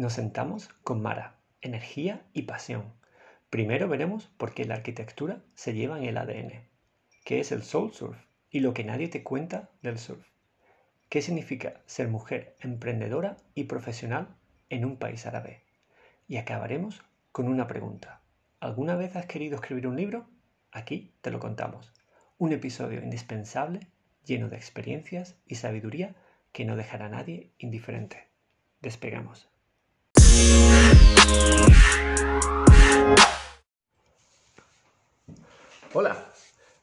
nos sentamos con Mara, energía y pasión. Primero veremos por qué la arquitectura se lleva en el ADN, qué es el soul surf y lo que nadie te cuenta del surf. ¿Qué significa ser mujer emprendedora y profesional en un país árabe? Y acabaremos con una pregunta. ¿Alguna vez has querido escribir un libro? Aquí te lo contamos. Un episodio indispensable, lleno de experiencias y sabiduría que no dejará a nadie indiferente. Despegamos. Hola,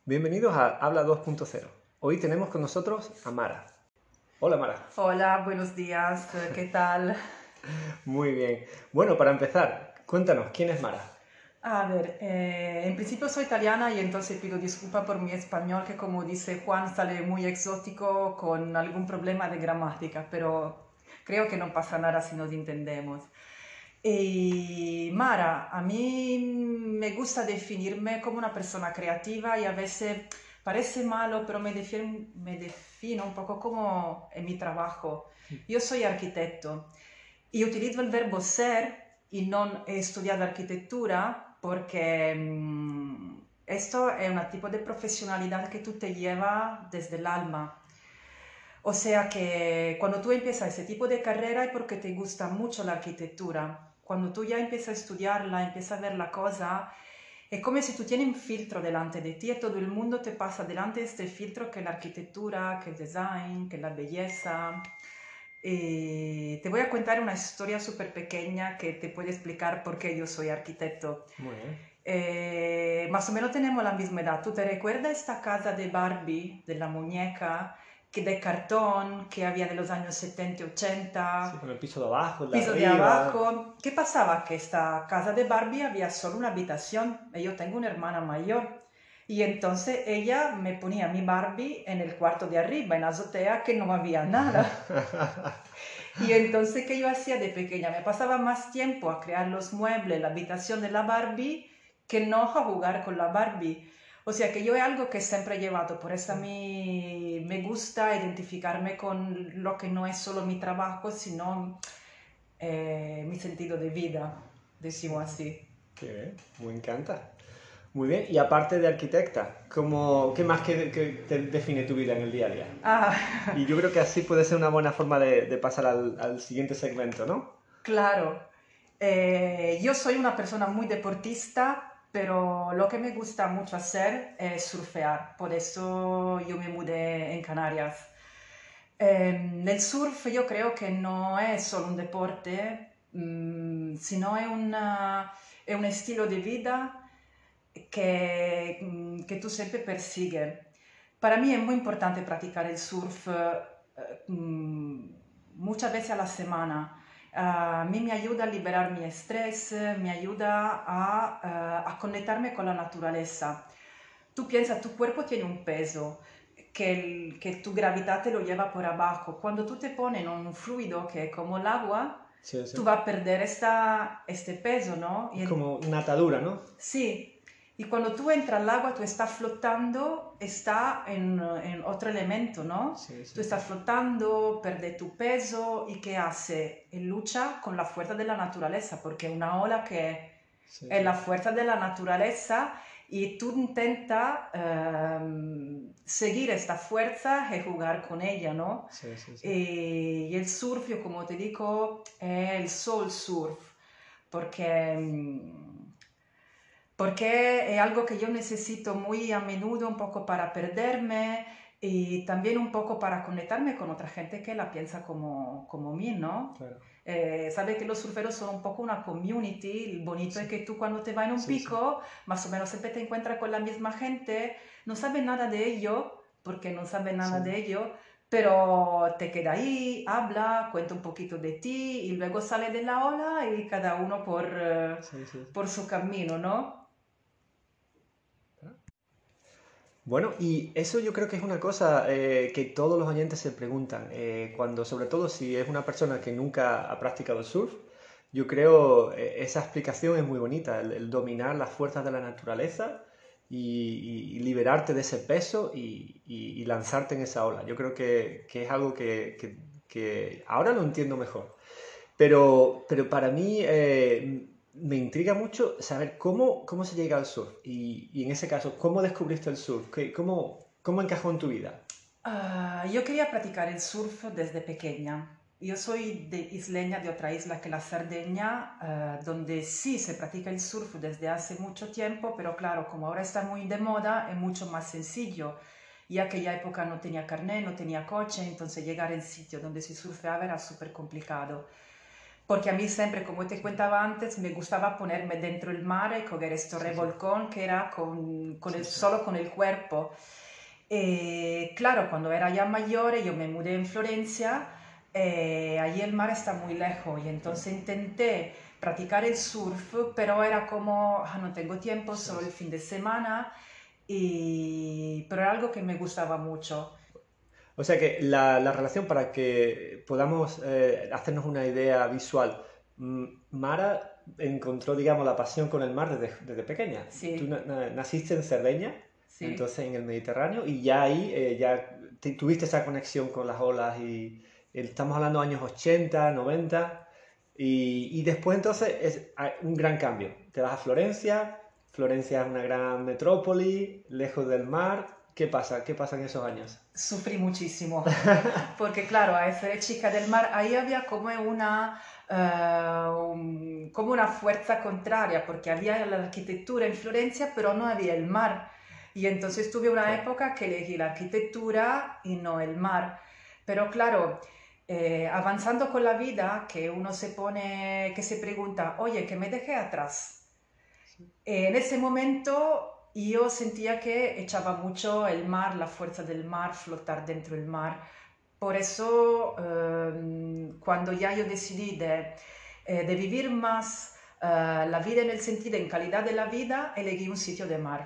bienvenidos a Habla 2.0. Hoy tenemos con nosotros a Mara. Hola Mara. Hola, buenos días, ¿qué tal? Muy bien. Bueno, para empezar, cuéntanos, ¿quién es Mara? A ver, eh, en principio soy italiana y entonces pido disculpa por mi español que como dice Juan sale muy exótico con algún problema de gramática, pero creo que no pasa nada si nos entendemos. Y Mara, a mí me gusta definirme como una persona creativa y a veces parece malo, pero me defino, me defino un poco como en mi trabajo. Yo soy arquitecto y utilizo el verbo ser y no he estudiado arquitectura porque mm, esto es un tipo de profesionalidad que tú te llevas desde el alma. O sea que cuando tú empiezas ese tipo de carrera es porque te gusta mucho la arquitectura cuando tú ya empiezas a estudiarla, empiezas a ver la cosa, es como si tú tienes un filtro delante de ti y todo el mundo te pasa delante de este filtro que es la arquitectura, que el design, que la belleza. te voy a contar una historia súper pequeña que te puede explicar por qué yo soy arquitecto. Muy bien. Eh, más o menos tenemos la misma edad. ¿Tú te recuerdas esta casa de Barbie, de la muñeca? Que de cartón que había de los años 70 y 80. Sí, con el piso de abajo, el de piso de abajo. ¿Qué pasaba? Que esta casa de Barbie había solo una habitación y yo tengo una hermana mayor. Y entonces ella me ponía mi Barbie en el cuarto de arriba, en la azotea, que no había nada. y entonces, ¿qué yo hacía de pequeña? Me pasaba más tiempo a crear los muebles, la habitación de la Barbie, que no a jugar con la Barbie. O sea que yo es algo que siempre he llevado, por eso a mí me gusta identificarme con lo que no es solo mi trabajo, sino eh, mi sentido de vida, decimos así. Qué bien, me encanta. Muy bien, y aparte de arquitecta, ¿cómo, ¿qué más que, te define tu vida en el día a día? Ah. Y yo creo que así puede ser una buena forma de, pasar al, al, siguiente segmento, ¿no? Claro. Eh, yo soy una persona muy deportista, pero lo que me gusta mucho hacer es surfear, por eso yo me mudé en Canarias. Eh, el surf yo creo que no es solo un deporte, mm, sino es, una, es, un estilo de vida que, mm, que tú siempre persigues. Para mí es muy importante practicar el surf eh, mm, muchas veces a la semana a mí me ayuda a liberar mi estrés, me ayuda a, eh, a conectarme con la naturaleza. Tú piensas, tu cuerpo tiene un peso, que, el, que, tu gravedad te lo lleva por abajo. Cuando tú te pones en un fluido que es como el agua, tú vas a perder esta, este peso, ¿no? Es como una atadura, ¿no? Sí, y cuando tú entras al agua, tú estás flotando, está en, otro elemento, ¿no? Tú estás flotando, pierde tu peso y ¿qué hace? lucha con la fuerza de la naturaleza, porque una ola que es la fuerza de la naturaleza y tú intentas em, seguir esta fuerza y jugar con ella, ¿no? Y, y, el surf, como te digo, es el soul surf, porque em, porque es algo que yo necesito muy a menudo un poco para perderme y también un poco para conectarme con otra gente que la piensa como, como mí, ¿no? Claro. Eh, Sabes que los surferos son un poco una community, el bonito es que tú cuando te vas en un pico, más o menos siempre te encuentras con la misma gente, no sabes nada de ello, porque no sabes nada de ello, pero te queda ahí, habla, cuenta un poquito de ti y luego sale de la ola y cada uno por, eh, por su camino, ¿no? Bueno, y eso yo creo que es una cosa eh, que todos los oyentes se preguntan, eh, cuando sobre todo si es una persona que nunca ha practicado surf, yo creo eh, esa explicación es muy bonita, el, dominar las fuerzas de la naturaleza y, liberarte de ese peso y, lanzarte en esa ola. Yo creo que, es algo que, ahora lo entiendo mejor. Pero, pero para mí eh, me intriga mucho saber cómo, cómo se llega al surf y, y en ese caso, ¿cómo descubriste el surf? ¿Cómo, cómo encajó en tu vida? Ah, yo quería practicar el surf desde pequeña. Yo soy de isleña de otra isla que la Cerdeña, ah, donde sí se practica el surf desde hace mucho tiempo, pero claro, como ahora está muy de moda, es mucho más sencillo. Y aquella época no tenía carnet, no tenía coche, entonces llegar al sitio donde se surfeaba era súper complicado porque a mí siempre, como te contaba antes, me gustaba ponerme dentro del mar y coger este revolcón que era con, con el, solo con el cuerpo. Eh, claro, cuando era ya mayor, yo me mudé en Florencia, eh, allí el mar está muy lejos y entonces intenté practicar el surf, pero era como, ah, no tengo tiempo, solo el fin de semana, y, pero era algo que me gustaba mucho. O sea que la, la relación para que podamos eh, hacernos una idea visual, mm, Mara encontró, digamos, la pasión con el mar desde, desde pequeña. Sí. Tú naciste en Cerdeña, entonces en el Mediterráneo, y ya ahí eh, ya tuviste esa conexión con las olas y estamos hablando de años 80, 90, y, y después entonces es un gran cambio. Te vas a Florencia, Florencia es una gran metrópoli, lejos del mar, ¿Qué pasa? ¿Qué pasa en esos años? Sufrí muchísimo, porque claro, a ser chica del mar, ahí había como una, uh, como una fuerza contraria, porque había la arquitectura en Florencia, pero no había el mar. Y entonces tuve una época que elegí la arquitectura y no el mar. Pero claro, eh, avanzando con la vida, que uno se pone, que se pregunta, oye, ¿qué me dejé atrás? en ese momento y yo sentía que echaba mucho el mar, la fuerza del mar, flotar dentro del mar. Por eso, em, cuando ya yo decidí de, eh, de vivir más eh, la vida en el sentido, en calidad de la vida, elegí un sitio de mar.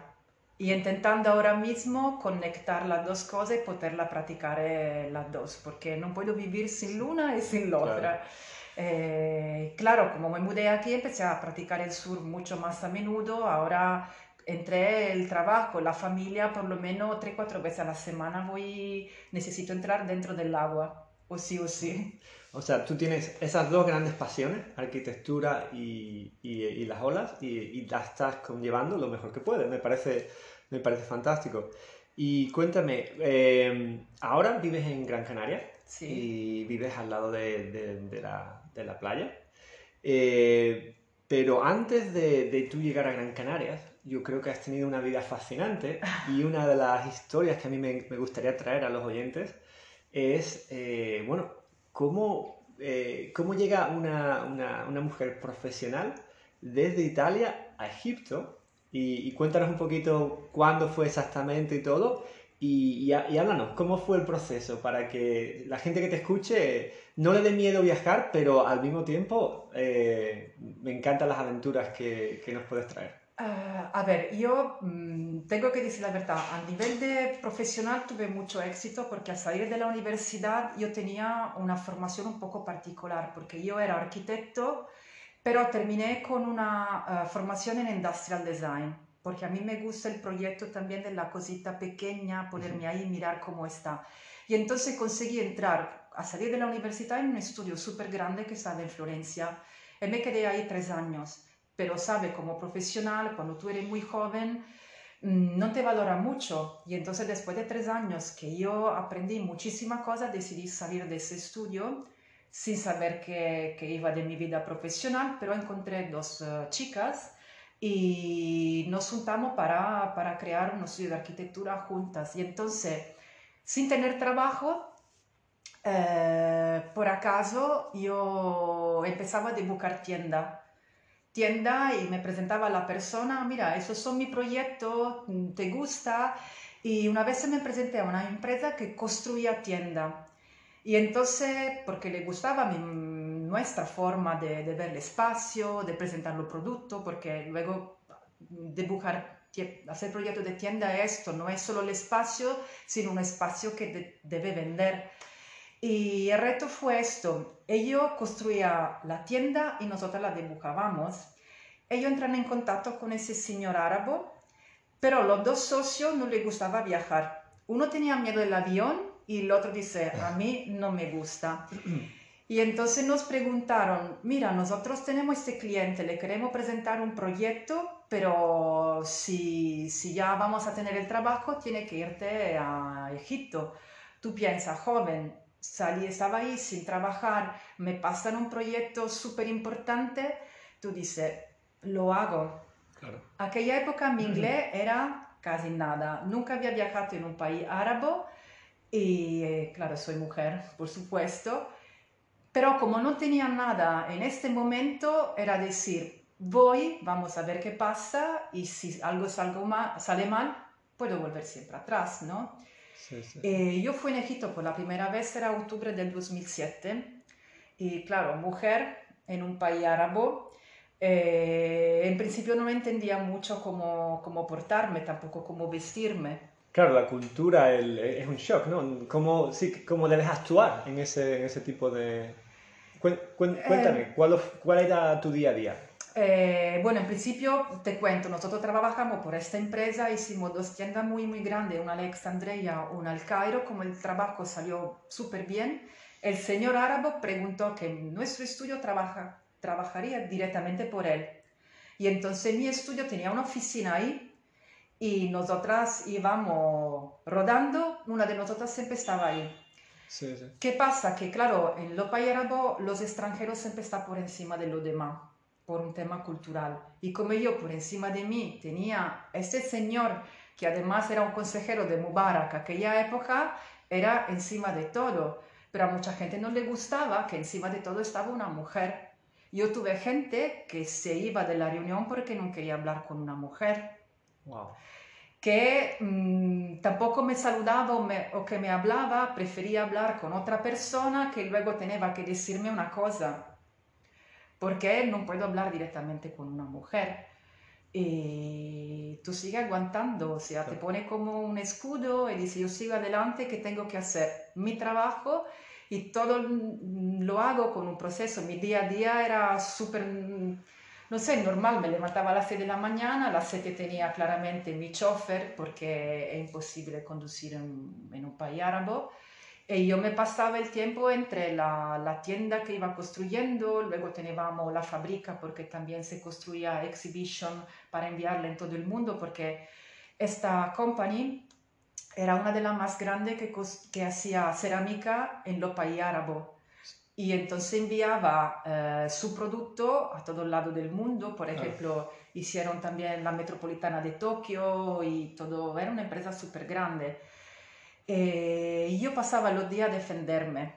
Y intentando ahora mismo conectar las dos cosas y poderla practicar eh, las dos, porque no puedo vivir sin luna y sin la otra. claro, como me mudé aquí, empecé a practicar el sur mucho más a menudo. Ahora entre el trabajo, la familia, por lo menos tres, cuatro veces a la semana voy, necesito entrar dentro del agua, o sí o sí. O sea, tú tienes esas dos grandes pasiones, arquitectura y, y, las olas, y, y, las estás conllevando lo mejor que puedes. Me parece, me parece fantástico. Y cuéntame, em, ahora vives en Gran Canaria sí. y vives al lado de, de, de, la, de la, playa. Eh, pero antes de, de, tú llegar a Gran Canaria, yo creo que has tenido una vida fascinante y una de las historias que a mí me, me gustaría traer a los oyentes es, eh, bueno, cómo, eh, cómo llega una, una, una, mujer profesional desde Italia a Egipto y, cuéntanos un poquito cuándo fue exactamente y todo y, y, y, háblanos, ¿cómo fue el proceso para que la gente que te escuche no le dé miedo viajar, pero al mismo tiempo eh, me encantan las aventuras que, que nos puedes traer? Uh, a ver, yo mmm, tengo que decir la verdad, a nivel de profesional tuve mucho éxito porque al salir de la universidad yo tenía una formación un poco particular porque yo era arquitecto, pero terminé con una uh, formación en industrial design porque a mí me gusta el proyecto también de la cosita pequeña, ponerme ahí y mirar cómo está. Y entonces conseguí entrar a salir de la universidad en un estudio súper grande que estaba en Florencia y me quedé ahí tres años pero sabe, como profesional, cuando tú eres muy joven, mm, no te valora mucho. Y entonces después de tres años que yo aprendí muchísimas cosas, decidí salir de ese estudio sin saber que, que iba de mi vida profesional, pero encontré dos uh, chicas y nos juntamos para, para crear un estudio de arquitectura juntas. Y entonces, sin tener trabajo, eh, por acaso yo empezaba a dibujar tienda tienda y me presentaba la persona, mira, esos son mi proyecto, ¿te gusta? Y una vez me presenté a una empresa que construía tienda. Y entonces, porque le gustaba mi, nuestra forma de, de, ver el espacio, de presentar los productos, porque luego dibujar, hacer proyectos de tienda esto, no es solo el espacio, sino un espacio que de, debe vender. Y el reto fue esto. Ellos construía la tienda y nosotros la dibujábamos. Ellos entran en contacto con ese señor árabe, pero los dos socios no les gustaba viajar. Uno tenía miedo del avión y el otro dice, a mí no me gusta. Y entonces nos preguntaron, mira, nosotros tenemos este cliente, le queremos presentar un proyecto, pero si, si ya vamos a tener el trabajo, tiene que irte a Egipto. Tú piensas, joven, salí, estaba ahí sin trabajar, me pasan un proyecto súper importante, tú dices, lo hago. Claro. Aquella época mi inglés era casi nada, nunca había viajado en un país árabe y, eh, claro, soy mujer, por supuesto, pero como no tenía nada en este momento, era decir, voy, vamos a ver qué pasa y si algo sale mal, puedo volver siempre atrás, ¿no? Eh, yo fui en Egipto por la primera vez, era octubre del 2007, y claro, mujer en un país árabe, eh, en principio no entendía mucho cómo, cómo portarme, tampoco cómo vestirme. Claro, la cultura es un shock, ¿no? ¿Cómo, sí, cómo debes actuar en ese, en ese tipo de... Cuéntame, eh, ¿cuál, ¿cuál era tu día a día? Eh, bueno, en principio te cuento, nosotros trabajamos por esta empresa, hicimos dos tiendas muy, muy grandes, una en Alexandria, una al Cairo, como el trabajo salió súper bien, el señor árabe preguntó que nuestro estudio trabaja, trabajaría directamente por él. Y entonces mi estudio tenía una oficina ahí y nosotras íbamos rodando, una de nosotras siempre estaba ahí. ¿Qué pasa? Que claro, en lo país los extranjeros siempre están por encima de los demás, por un tema cultural. Y como yo por encima de mí tenía este señor, que además era un consejero de Mubarak, aquella época era encima de todo, pero a mucha gente no le gustaba que encima de todo estaba una mujer. Yo tuve gente que se iba de la reunión porque no quería hablar con una mujer. Que mm, tampoco me saludaba o, que me hablaba, prefería hablar con otra persona que luego tenía que decirme una cosa, porque no puedo hablar directamente con una mujer. Y tú sigues aguantando, o sea, te pone como un escudo y dice, yo sigo adelante, ¿qué tengo que hacer? Mi trabajo y todo lo hago con un proceso. Mi día a día era súper no sé, normal, me levantaba a las 6 de la mañana, a las 7 tenía claramente mi chofer porque es imposible conducir en, un país árabe. Y yo me pasaba el tiempo entre la, la, tienda que iba construyendo, luego teníamos la fábrica porque también se construía exhibition para enviarla en todo el mundo porque esta company era una de las más grandes que, que hacía cerámica en los países árabes y entonces enviaba eh, su producto a todo el lado del mundo. Por ejemplo, hicieron también la metropolitana de Tokio y todo. Era una empresa súper grande. Eh, y yo pasaba los días a defenderme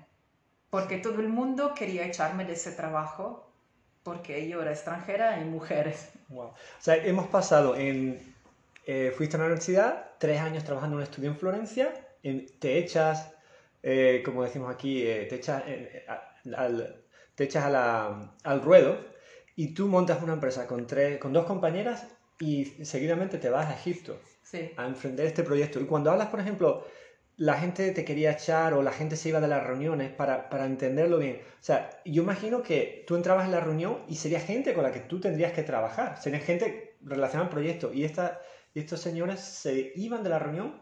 porque todo el mundo quería echarme de ese trabajo porque yo era extranjera y mujeres. Wow. O sea, hemos pasado en... Eh, fuiste a la universidad, tres años trabajando en un estudio en Florencia, te echas, como decimos aquí, te echas te echas al ruedo y tú montas una empresa con, tres, con dos compañeras y seguidamente te vas a Egipto a enfrentar este proyecto. Y cuando hablas, por ejemplo, la gente te quería echar o la gente se iba de las reuniones para, para entenderlo bien. O sea, yo imagino que tú entrabas en la reunión y sería gente con la que tú tendrías que trabajar. Sería gente relacionada al proyecto. Y, esta, y estos señores se iban de la reunión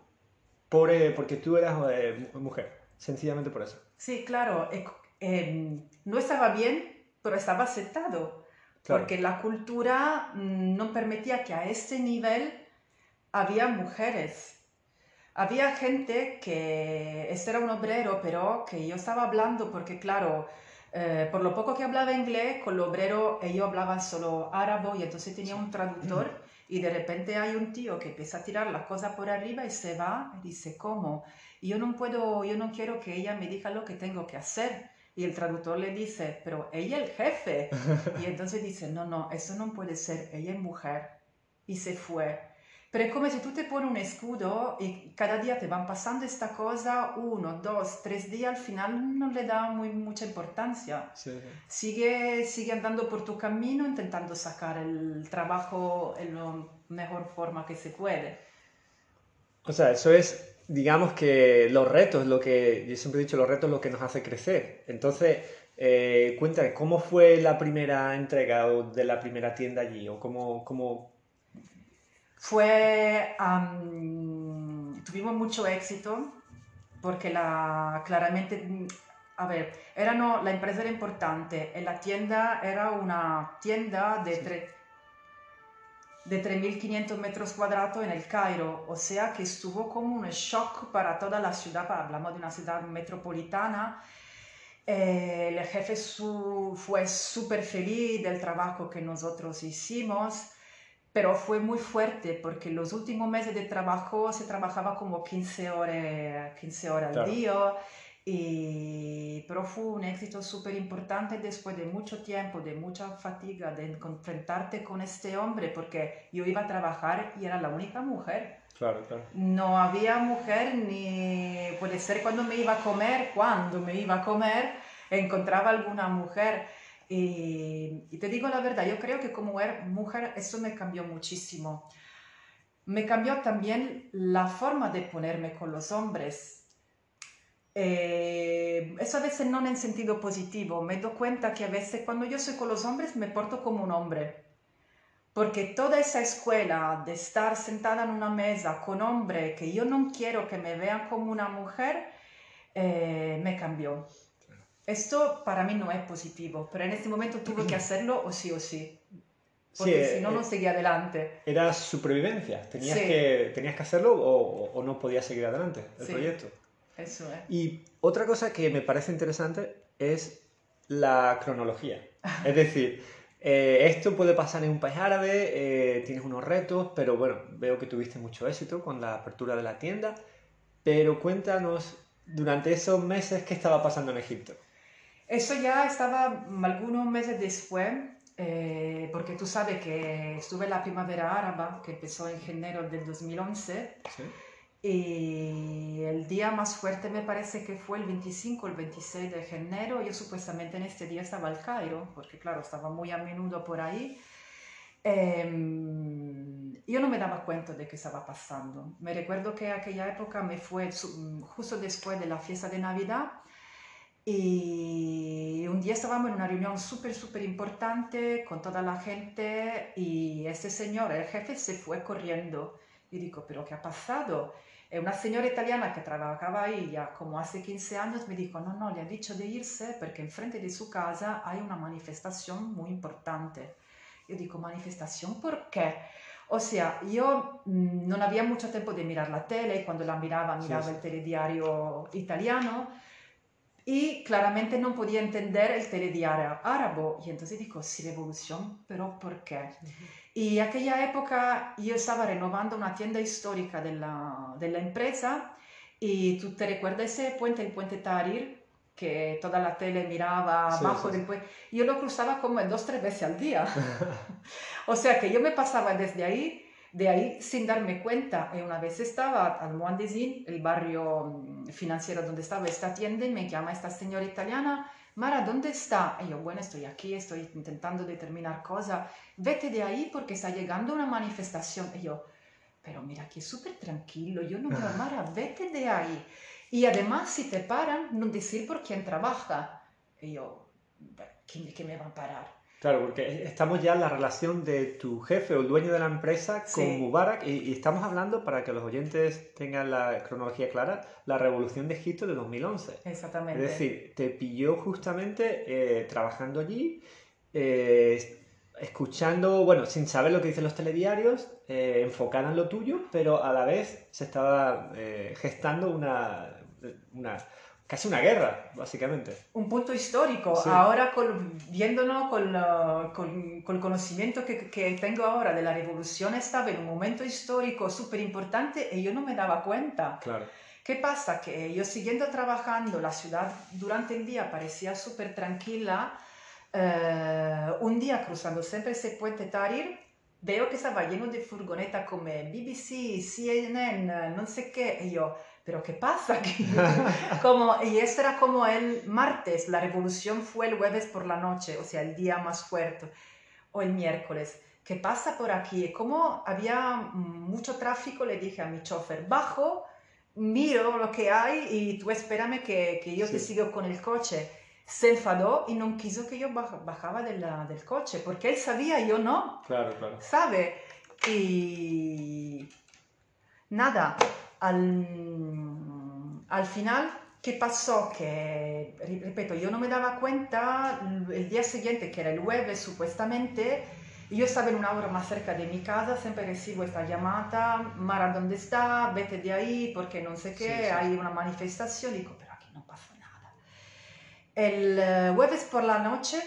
por, eh, porque tú eras eh, mujer. Sencillamente por eso. Sí, claro. Em, no estaba bien, pero estaba aceptado, porque la cultura mm, no permitía que a este nivel había mujeres. Había gente que, este era un obrero, pero que yo estaba hablando porque, claro, eh, por lo poco que hablaba inglés, con el obrero ellos hablaban solo árabe y entonces tenía un traductor y de repente hay un tío que empieza a tirar la cosa por arriba y se va y dice, ¿cómo? Y yo no puedo, yo no quiero que ella me diga lo que tengo que hacer. Y el traductor le dice, pero ella es el jefe. Y entonces dice, no, no, eso no puede ser, ella es mujer. Y se fue. Pero es como si tú te pones un escudo y cada día te van pasando esta cosa, uno, dos, tres días, al final no le da muy, mucha importancia. Sigue, sigue andando por tu camino intentando sacar el trabajo en la mejor forma que se puede. O sea, eso es digamos que los retos, lo que yo siempre he dicho, los retos lo que nos hace crecer. Entonces, eh, cuéntame, ¿cómo fue la primera entrega de la primera tienda allí? ¿O cómo, cómo... Fue, tuvimos mucho éxito porque la, claramente a ver, erano, la empresa era importante. La tienda era una tienda de, tre, de 3.500 metros cuadrados en el Cairo, o sea que estuvo como un shock para toda la ciudad, hablamos de una ciudad metropolitana. Eh, el jefe su, fue súper feliz del trabajo que nosotros hicimos, pero fue muy fuerte porque los últimos meses de trabajo se trabajaba como 15 horas, 15 horas al día y, pero fue un éxito súper importante después de mucho tiempo, de mucha fatiga, de enfrentarte con este hombre, porque yo iba a trabajar y era la única mujer. Claro, claro. No había mujer ni puede ser cuando me iba a comer, cuando me iba a comer, encontraba alguna mujer. Y, y te digo la verdad, yo creo que como mujer eso me cambió muchísimo. Me cambió también la forma de ponerme con los hombres eh, eso a veces no en sentido positivo. Me doy cuenta que a veces cuando yo soy con los hombres me porto como un hombre. Porque toda esa escuela de estar sentada en una mesa con hombres que yo no quiero que me vean como una mujer, eh, me cambió. Esto para mí no es positivo, pero en este momento tuve que hacerlo o sí o sí. Porque si no, eh, no seguía adelante. Era supervivencia. Tenías, que, tenías que hacerlo o, o no podías seguir adelante el proyecto. Eso es. Y otra cosa que me parece interesante es la cronología. es decir, eh, esto puede pasar en un país árabe, eh, tienes unos retos, pero bueno, veo que tuviste mucho éxito con la apertura de la tienda. Pero cuéntanos, durante esos meses, ¿qué estaba pasando en Egipto? Eso ya estaba algunos meses después, eh, porque tú sabes que estuve en la primavera árabe, que empezó en enero del 2011. ¿Sí? Y el día más fuerte me parece que fue el 25 el 26 de enero. Yo supuestamente en este día estaba al Cairo, porque claro, estaba muy a menudo por ahí. Em, yo no me daba cuenta de qué estaba pasando. Me recuerdo que aquella época me fue justo después de la fiesta de Navidad y un día estábamos en una reunión súper, súper importante con toda la gente y ese señor, el jefe, se fue corriendo. Y digo, ¿pero qué ha pasado? una señora italiana que trabajaba ahí ya como hace 15 años me dijo, no, no, le ha dicho de irse porque enfrente de su casa hay una manifestación muy importante. Yo digo, manifestación, ¿por qué? O sea, yo mm, no había mucho tiempo de mirar la tele, y cuando la miraba, miraba el telediario italiano y claramente no podía entender el telediario árabe. Y entonces digo, sí, revolución, pero ¿por qué? Y aquella época yo estaba renovando una tienda histórica de la, de la empresa y tú te recuerdas ese puente, el puente Tahrir, que toda la tele miraba abajo del puente. Yo lo cruzaba como dos, tres veces al día. o sea que yo me pasaba desde ahí, de ahí sin darme cuenta. Y una vez estaba al Muandezin, el barrio mm, financiero donde estaba esta tienda, y me llama esta señora italiana Mara, ¿dónde está? Y yo, bueno, estoy aquí, estoy intentando determinar cosas. Vete de ahí porque está llegando una manifestación. Y yo, pero mira, aquí es súper tranquilo. Yo no veo, Mara, vete de ahí. Y además, si te paran, no decir por quién trabaja. Y yo, ¿quién, ¿qué me va a parar? Claro, porque estamos ya en la relación de tu jefe o el dueño de la empresa con Mubarak y, estamos hablando, para que los oyentes tengan la cronología clara, la revolución de Egipto de 2011. Exactamente. Es decir, te pilló justamente eh, trabajando allí, eh, escuchando, bueno, sin saber lo que dicen los telediarios, eh, enfocada en lo tuyo, pero a la vez se estaba gestando una, una casi una guerra, básicamente. Un punto histórico. Ahora, con, viéndonos con, con, con, el conocimiento que, que, tengo ahora de la revolución, estaba en un momento histórico súper importante y yo no me daba cuenta. Claro. ¿Qué pasa? Que yo siguiendo trabajando, la ciudad durante el día parecía súper tranquila. Eh, un día cruzando siempre ese puente Tahrir, veo que estaba lleno de furgonetas como BBC, CNN, no sé qué, y yo pero ¿qué pasa aquí? como, y este era como el martes, la revolución fue el jueves por la noche, o sea, el día más fuerte, o el miércoles. ¿Qué pasa por aquí? Como había mucho tráfico, le dije a mi chofer, bajo, miro lo que hay y tú espérame que, que yo te sigo con el coche. Se enfadó y no quiso que yo bajaba de del coche, porque él sabía, yo no. Claro, claro. ¿Sabe? Y nada, al, al final ¿Qué pasó? Que, repito, yo no me daba cuenta el día siguiente, que era el jueves supuestamente, yo estaba en una hora más cerca de mi casa, siempre recibo esta llamada, Mara, ¿dónde está? Vete de ahí, porque no sé qué, hay una manifestación. Digo, pero aquí no pasa nada. El eh, jueves por la noche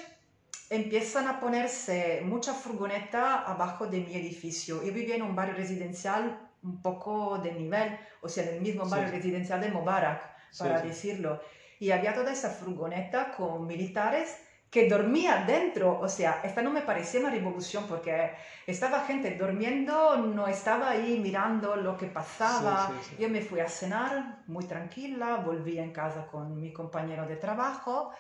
empiezan a ponerse mucha furgoneta abajo de mi edificio. Yo vivía en un barrio residencial un poco de nivel, o sea, en el mismo barrio residencial de Mubarak para decirlo. Y había toda esa furgoneta con militares que dormía dentro, o sea, esta no me parecía una revolución porque estaba gente durmiendo, no estaba ahí mirando lo que pasaba. Yo me fui a cenar muy tranquila, volví en casa con mi compañero de trabajo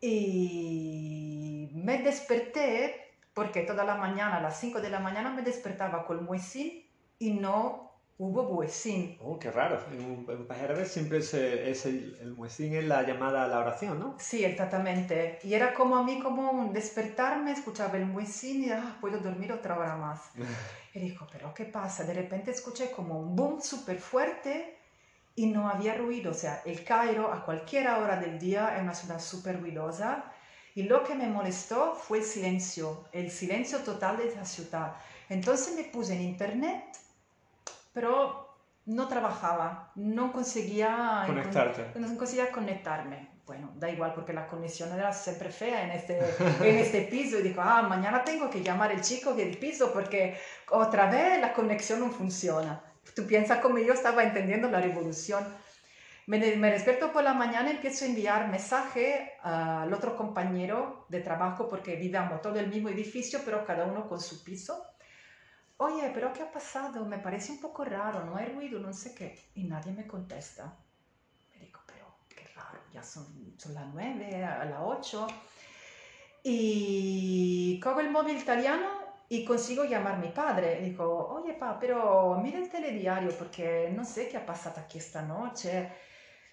y me desperté porque toda la mañana, a las 5 de la mañana me despertaba con muecín y no Hubo muecín. Oh, qué raro. En un, en siempre es, es el, el muecín es la llamada a la oración, ¿no? Sí, exactamente. Y era como a mí como un despertarme, escuchaba el muecín y ah, puedo dormir otra hora más. y dijo, pero ¿qué pasa? De repente escuché como un boom súper fuerte y no había ruido. O sea, el Cairo a cualquier hora del día es una ciudad súper ruidosa. Y lo que me molestó fue el silencio, el silencio total de esa ciudad. Entonces me puse en internet pero no trabajaba, no conseguía, no conseguía conectarme. Bueno, da igual porque la conexión era siempre fea en este, en este piso y digo, ah, mañana tengo que llamar al chico del piso porque otra vez la conexión no funciona. Tú piensas como yo estaba entendiendo la revolución. Me, me despierto por la mañana y empiezo a enviar mensaje al otro compañero de trabajo porque vivíamos todo el mismo edificio, pero cada uno con su piso oye, pero ¿qué ha pasado? Me parece un poco raro, no hay ruido, no sé qué. Y nadie me contesta. Me digo, pero qué raro, ya son, son las nueve, a las ocho. Y cojo el móvil italiano y consigo llamar a mi padre. Digo, oye, pa, pero mira el telediario porque no sé qué ha pasado aquí esta noche.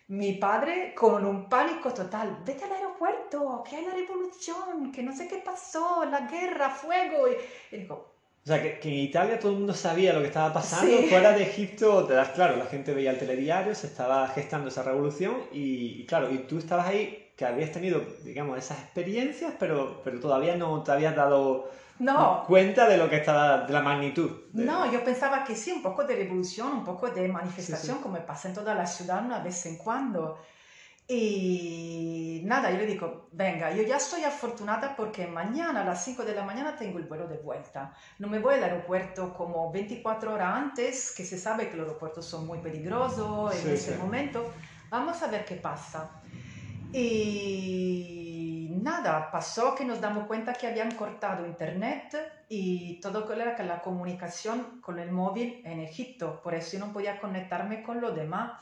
Mi padre con un pánico total, vete al aeropuerto, que hay la revolución, que no sé qué pasó, la guerra, fuego. Y, y digo, o sea, que, en Italia todo el mundo sabía lo que estaba pasando. Fuera de Egipto, te das claro, la gente veía el telediario, se estaba gestando esa revolución y, claro, y tú estabas ahí, que habías tenido, digamos, esas experiencias, pero, pero todavía no te habías dado cuenta de lo que estaba, de la magnitud. No, yo pensaba que sí, un poco de revolución, un poco de manifestación, como pasa en toda la ciudad una vez en cuando. Y nada, yo le digo, venga, yo ya estoy afortunada porque mañana a las 5 de la mañana tengo el vuelo de vuelta. No me voy al aeropuerto como 24 horas antes, que se sabe que los aeropuertos son muy peligrosos en ese momento. Vamos a ver qué pasa. Y nada, pasó que nos damos cuenta que habían cortado internet y todo era que la comunicación con el móvil en Egipto. Por eso yo no podía conectarme con los demás.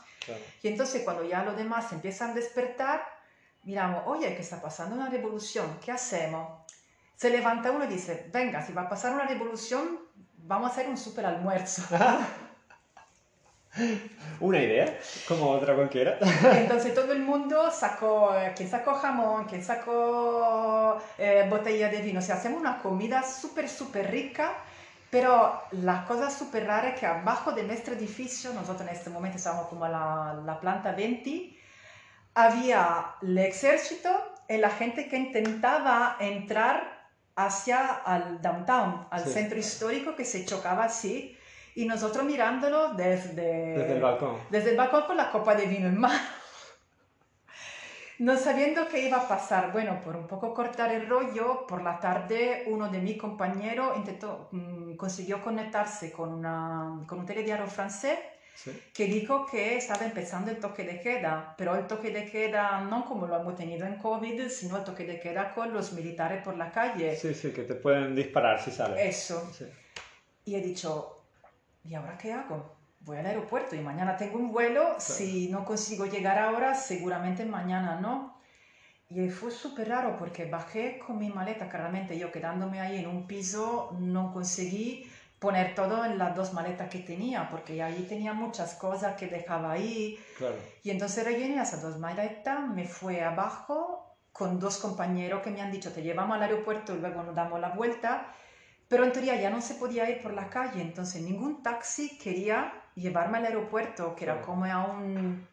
Y entonces cuando ya los demás empiezan a despertar, miramos, oye, ¿qué está pasando? Una revolución, ¿qué hacemos? Se levanta uno y dice, venga, si va a pasar una revolución, vamos a hacer un super almuerzo. Una idea, como otra cualquiera. Entonces todo el mundo sacó, eh, quien sacó jamón, quien sacó eh, botella de vino. O sea, hacemos una comida súper, súper rica pero la cosa súper rara es que abajo de nuestro edificio, nosotros en este momento estamos como la, la planta 20, había el ejército y la gente que intentaba entrar hacia el downtown, al centro histórico que se chocaba así, y nosotros mirándolo desde, desde el balcón. Desde el balcón con la copa de vino en mano no sabiendo qué iba a pasar, bueno, por un poco cortar el rollo, por la tarde uno de mis compañeros intentó, mm, consiguió conectarse con, una, con un telediario francés que dijo que estaba empezando el toque de queda, pero el toque de queda no como lo hemos tenido en COVID, sino el toque de queda con los militares por la calle. Sí, sí, que te pueden disparar si sales. Eso. Y he dicho, ¿y ahora qué hago? voy al aeropuerto y mañana tengo un vuelo, si no consigo llegar ahora, seguramente mañana no. Y fue súper raro porque bajé con mi maleta, claramente yo quedándome ahí en un piso no conseguí poner todo en las dos maletas que tenía, porque ahí tenía muchas cosas que dejaba ahí. Y entonces rellené esas dos maletas, me fui abajo con dos compañeros que me han dicho, te llevamos al aeropuerto y luego nos damos la vuelta. Pero en teoría ya no se podía ir por la calle, entonces ningún taxi quería llevarme al aeropuerto, que era como a un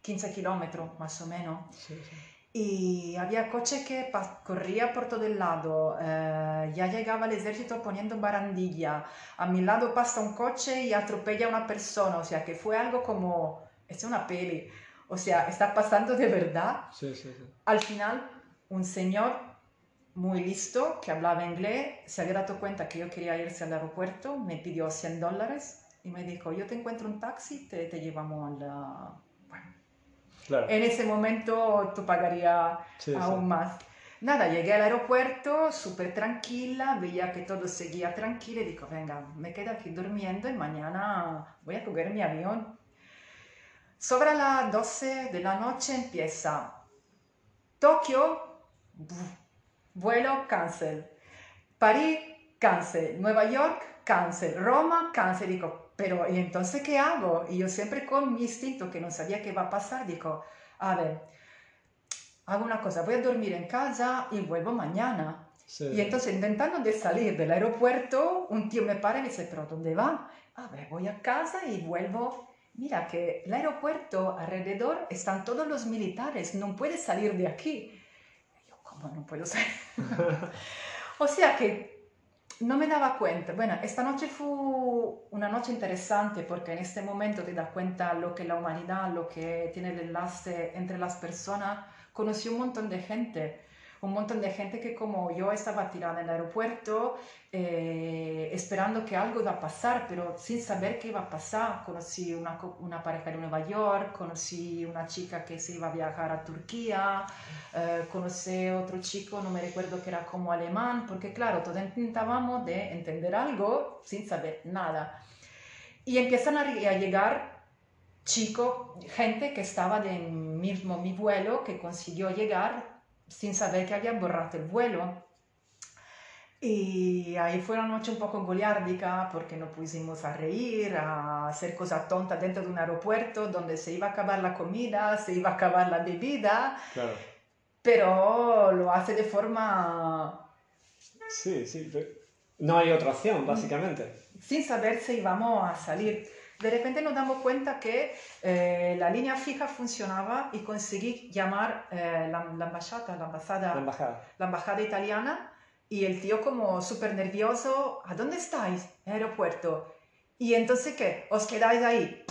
15 kilómetros más o menos. Sí, sí. Y había coche que corría por todo el lado, eh, ya llegaba el ejército poniendo barandilla, a mi lado pasa un coche y atropella a una persona, o sea que fue algo como, es una peli, o sea, está pasando de verdad. Sí. Al final, un señor muy listo que hablaba inglés se había dado cuenta que yo quería irse al aeropuerto, me pidió 100 dólares y me dijo, yo te encuentro un taxi, te, te llevamos al... ah, Bueno, Claro. en ese momento tú pagarías Sí, sí. aún más. Nada, llegué al aeropuerto súper tranquila, veía que todo seguía tranquilo y digo, venga, me quedo aquí durmiendo y mañana voy a coger mi avión. Sobre las 12 de la noche empieza Tokio, buf, vuelo cancel. París, cancel. Nueva York, cancel. Roma, cancel. Digo, pero ¿y entonces qué hago? Y yo siempre con mi instinto que no sabía qué iba a pasar, digo, a ver, hago una cosa, voy a dormir en casa y vuelvo mañana. Sí, Y entonces intentando de salir del aeropuerto, un tío me para y me dice, pero ¿dónde va? A ver, voy a casa y vuelvo. Mira que el aeropuerto alrededor están todos los militares, no puedes salir de aquí. Y yo, ¿cómo no puedo salir? o sea que no me daba cuenta. Bueno, esta noche fue una noche interesante porque en este momento te das cuenta lo que la humanidad, lo que tiene el enlace entre las personas. Conocí un montón de gente, un montón de gente que como yo estaba tirada en el aeropuerto eh, esperando que algo iba a pasar, pero sin saber qué iba a pasar. Conocí una, pareja de Nueva York, conocí una chica que se iba a viajar a Turquía, eh, conocí otro chico, no me recuerdo que era como alemán, porque claro, todos intentábamos de entender algo sin saber nada. Y empiezan a, llegar chicos, gente que estaba del mismo mi vuelo, que consiguió llegar sin saber que habían borrado el vuelo. Y ahí fue una noche un poco goliárdica porque nos pusimos a reír, a hacer cosas tontas dentro de un aeropuerto donde se iba a acabar la comida, se iba a acabar la bebida, Claro. pero lo hace de forma Sí, sí. No hay otra opción, básicamente. sin saber si íbamos a salir. De repente nos damos cuenta que eh, la línea fija funcionaba y conseguí llamar eh, la, la embajada, la embajada, La embajada. la embajada italiana y el tío como súper nervioso, ¿a dónde estáis? Aeropuerto. Y entonces, ¿qué? ¿Os quedáis ahí?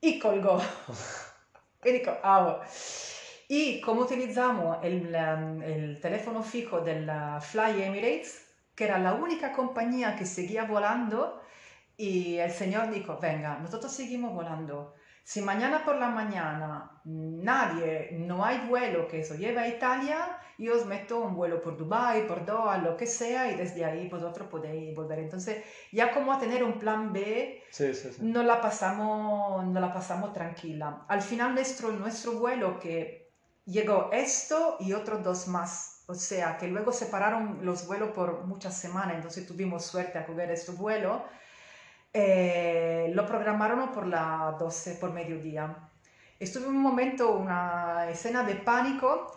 Y colgó. y digo, ah. Y como utilizamos el, el teléfono fijo del uh, Fly Emirates, que era la única compañía que seguía volando, y el señor dijo, venga, nosotros seguimos volando. Si mañana por la mañana nadie, no hay vuelo que eso lleve a Italia, yo os meto un vuelo por Dubai, por Doha, lo que sea, y desde ahí vosotros podéis volver. Entonces, ya como a tener un plan B, Sí, sí, sí. no la pasamos, no la pasamos tranquila. Al final nuestro, nuestro vuelo que llegó esto y otros dos más. O sea, que luego separaron los vuelos por muchas semanas, entonces tuvimos suerte a coger este vuelo. Eh, lo programaron por las 12, por mediodía. Estuve un momento, una escena de pánico,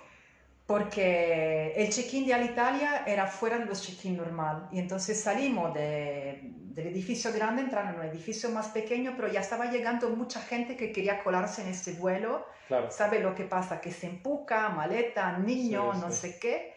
porque el check-in de Alitalia era fuera de los check-in normal. Y entonces salimos de- del edificio grande, entrando en un edificio más pequeño, pero ya estaba llegando mucha gente que quería colarse en este vuelo. Claro. ¿Sabe lo que pasa? Que se empuca, maleta, niño, Sí, no sí. sé qué.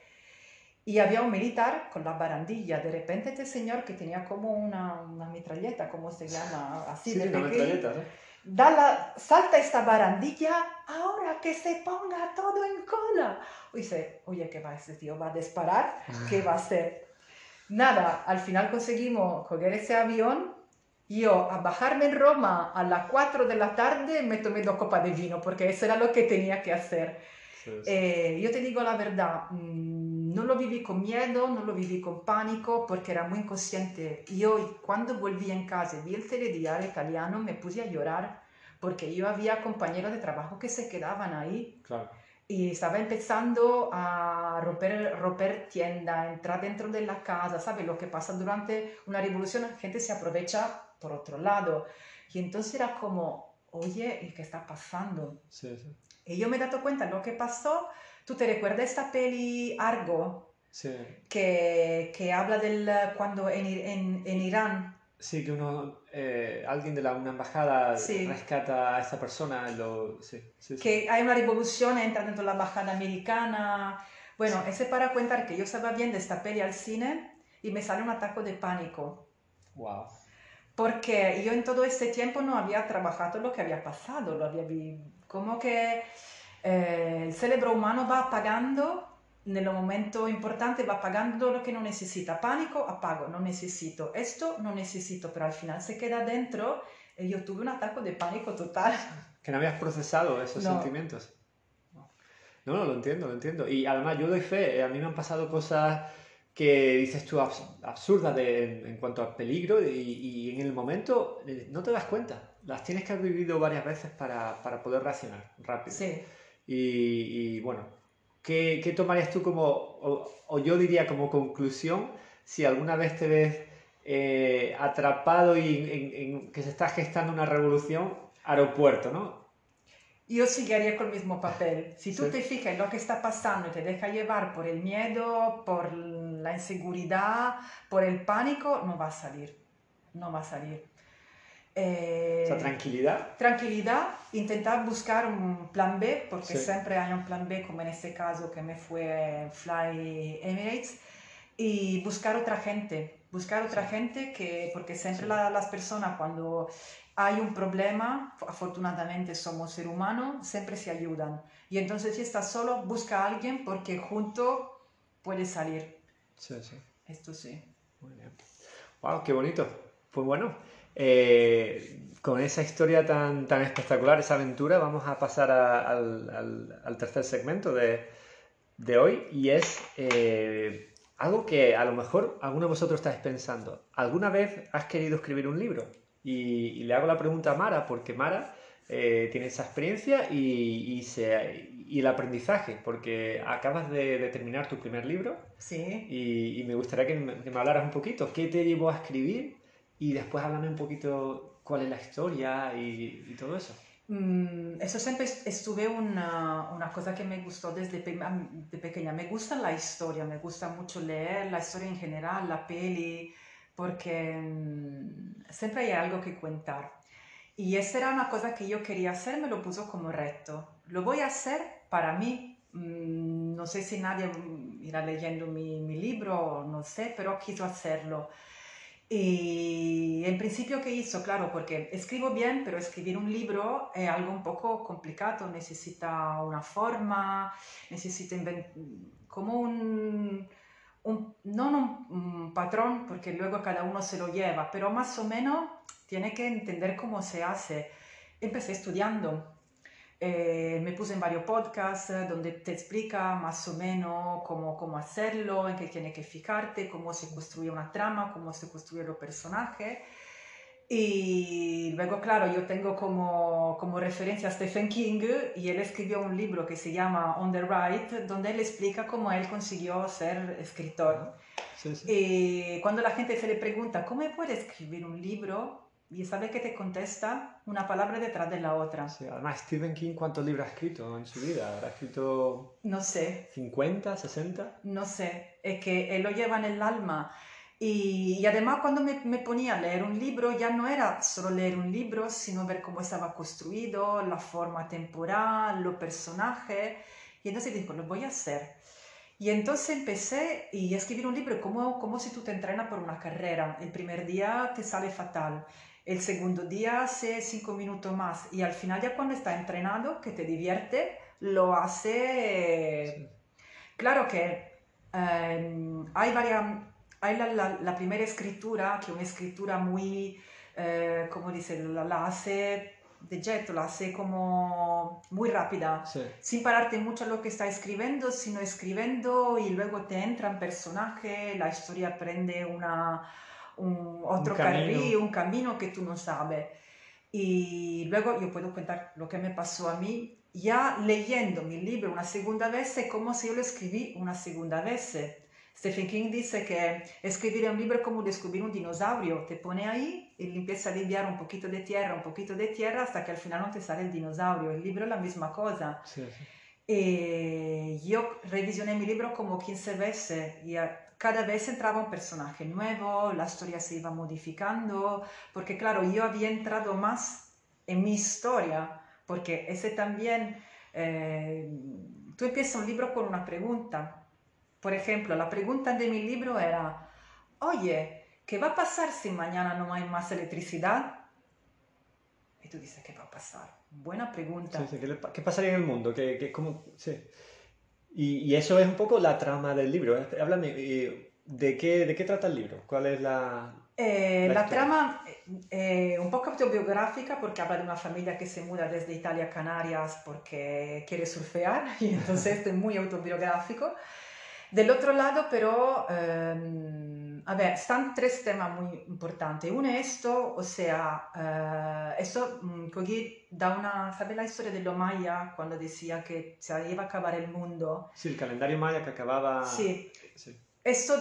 Y había un militar con la barandilla. De repente este señor que tenía como una, una metralleta, ¿cómo se llama? Así Sí, de una pequeño. metralleta, ¿no? Da la- salta esta barandilla, ahora que se ponga todo en cola. Y dice, oye, ¿qué va este tío? ¿Va a disparar? ¿Qué va a hacer? Nada, al final conseguimos coger ese avión. Yo a bajarme en Roma a las 4 de la tarde me tomé dos copas de vino porque eso era lo que tenía que hacer. Sí, sí. Eh, yo te digo la verdad, mm, no lo viví con miedo, no lo viví con pánico porque era muy inconsciente. Y hoy cuando volví en casa y vi el telediario italiano me puse a llorar porque yo había compañeros de trabajo que se quedaban ahí Claro. y estaba empezando a romper, romper tienda, entrar dentro de la casa, ¿sabes? Lo que pasa durante una revolución, la gente se aprovecha por otro lado. Y entonces era como, oye, ¿y qué está pasando? Sí, sí. Y yo me he dado cuenta de lo que pasó. ¿Tú te recuerdas esta peli Argo? Sí. Que, que habla del cuando en, en, en Irán Sí, que uno, eh, alguien de la, una embajada rescata a esa persona. Lo, sí, que hay una revolución, entra dentro de la embajada americana. Bueno, ese para contar que yo estaba viendo esta peli al cine y me sale un ataque de pánico. Wow. Porque yo en todo este tiempo no había trabajado lo que había pasado, lo había como que eh, el cerebro humano va apagando en el momento importante va pagando lo que no necesita. Pánico, apago, no necesito. Esto no necesito, pero al final se queda dentro y yo tuve un ataque de pánico total. Que no habías procesado esos sentimientos. No, no, lo entiendo, lo entiendo. Y además yo doy fe, eh, a mí me han pasado cosas que dices tú absurdas en, cuanto al peligro y, en el momento eh, no te das cuenta. Las tienes que haber vivido varias veces para, para poder reaccionar rápido. Sí. Y, y bueno, ¿qué, tomarías tú como, o, yo diría como conclusión, si alguna vez te ves eh, atrapado y en, que se está gestando una revolución, aeropuerto, ¿no? Yo seguiría con el mismo papel. Si tú te fijas en lo que está pasando y te deja llevar por el miedo, por la inseguridad, por el pánico, no va a salir. No va a salir. Eh, tranquilidad. Tranquilidad, intentar buscar un plan B, porque siempre hay un plan B, como en este caso que me fue Fly Emirates, y buscar otra gente, buscar otra gente que, porque siempre las personas cuando hay un problema, afortunadamente somos seres humanos, siempre se ayudan. Y entonces si estás solo, busca a alguien porque junto puede salir. Sí, sí. Esto sí. Muy bien. Wow, qué bonito. Pues bueno, eh, con esa historia tan, tan espectacular, esa aventura, vamos a pasar al, tercer segmento de, hoy y es eh, algo que a lo mejor alguno de vosotros estáis pensando. ¿Alguna vez has querido escribir un libro? Y, le hago la pregunta a Mara, porque Mara eh, tiene esa experiencia y, el aprendizaje, porque acabas de, terminar tu primer libro. Sí. Y, me gustaría que me, que me hablaras un poquito. ¿Qué te llevó a escribir? Y después háblame un poquito cuál es la historia y, todo eso. Mm, eso siempre estuve una, una, cosa que me gustó desde de pequeña. Me gusta la historia, me gusta mucho leer la historia en general, la peli, porque mm, siempre hay algo que contar. Y esa era una cosa que yo quería hacer, me lo puso como reto. Lo voy a hacer para mí. Mm, no sé si nadie irá leyendo mi, mi libro, no sé, pero quiso hacerlo. Y en principio, ¿qué hizo? Claro, porque escribo bien, pero escribir un libro es algo un poco complicado, necesita una forma, necesita como un, un no un, patrón, porque luego cada uno se lo lleva, pero más o menos tiene que entender cómo se hace. Empecé estudiando, eh, me puse en varios podcasts eh, donde te explica más o menos cómo, cómo hacerlo, en qué tiene que fijarte, cómo se construye una trama, cómo se construye los personajes. Y luego, claro, yo tengo como, como referencia a Stephen King y él escribió un libro que se llama On the Right, donde él explica cómo él consiguió ser escritor. Y cuando la gente se le pregunta, ¿cómo puede escribir un libro? Y sabe que te contesta una palabra detrás de la otra. Sí, además, Stephen King, ¿cuántos libros ha escrito en su vida? ¿Ha escrito. No sé. ¿50, 60? No sé. Es que él lo lleva en el alma. Y, y además, cuando me, me, ponía a leer un libro, ya no era solo leer un libro, sino ver cómo estaba construido, la forma temporal, los personajes. Y entonces dijo, lo voy a hacer. Y entonces empecé y escribir un libro como, como si tú te entrenas por una carrera. El primer día te sale fatal el segundo día hace cinco minutos más y al final ya cuando está entrenado, que te divierte, lo hace... Claro que em, hay varias... Hay la, primera escritura, que es una escritura muy, eh, como dice, la, hace de jet, la hace como muy rápida, sin pararte mucho a lo que está escribiendo, sino escribiendo y luego te entra en personaje, la historia prende una, un otro un un camino que tú no sabes. Y luego yo puedo contar lo que me pasó a mí ya leyendo mi libro una segunda vez, como si yo lo escribí una segunda vez. Stephen King dice que escribir un libro es como descubrir un dinosaurio. Te pone ahí y empieza a limpiar un poquito de tierra, un poquito de tierra, hasta que al final no te sale el dinosaurio. El libro es la misma cosa. Y yo revisioné mi libro como 15 veces y cada vez entraba un personaje nuevo, la historia se iba modificando, porque claro, yo había entrado más en mi historia, porque ese también, eh, tú empiezas un libro con una pregunta. Por ejemplo, la pregunta de mi libro era, oye, ¿qué va a pasar si mañana no hay más electricidad? Y tú dices, ¿qué va a pasar? Buena pregunta. ¿qué, pasaría en el mundo? ¿Qué, qué cómo, sí. y, y, eso es un poco la trama del libro. Háblame, ¿de qué, de qué trata el libro? ¿Cuál es la, eh, la, trama è un po' autobiografica porque habla de una familia que se muda desde Italia a Canarias porque quiere surfear y entonces es muy autobiográfico. Del otro lado, pero, eh, a ver, están tres temas muy importantes. Uno es esto, o sea, eh, esto cogí da una, ¿sabes la historia de lo maya cuando decía que se iba a acabar el mundo? Sí, el calendario maya que acababa... Sí. sí. Esto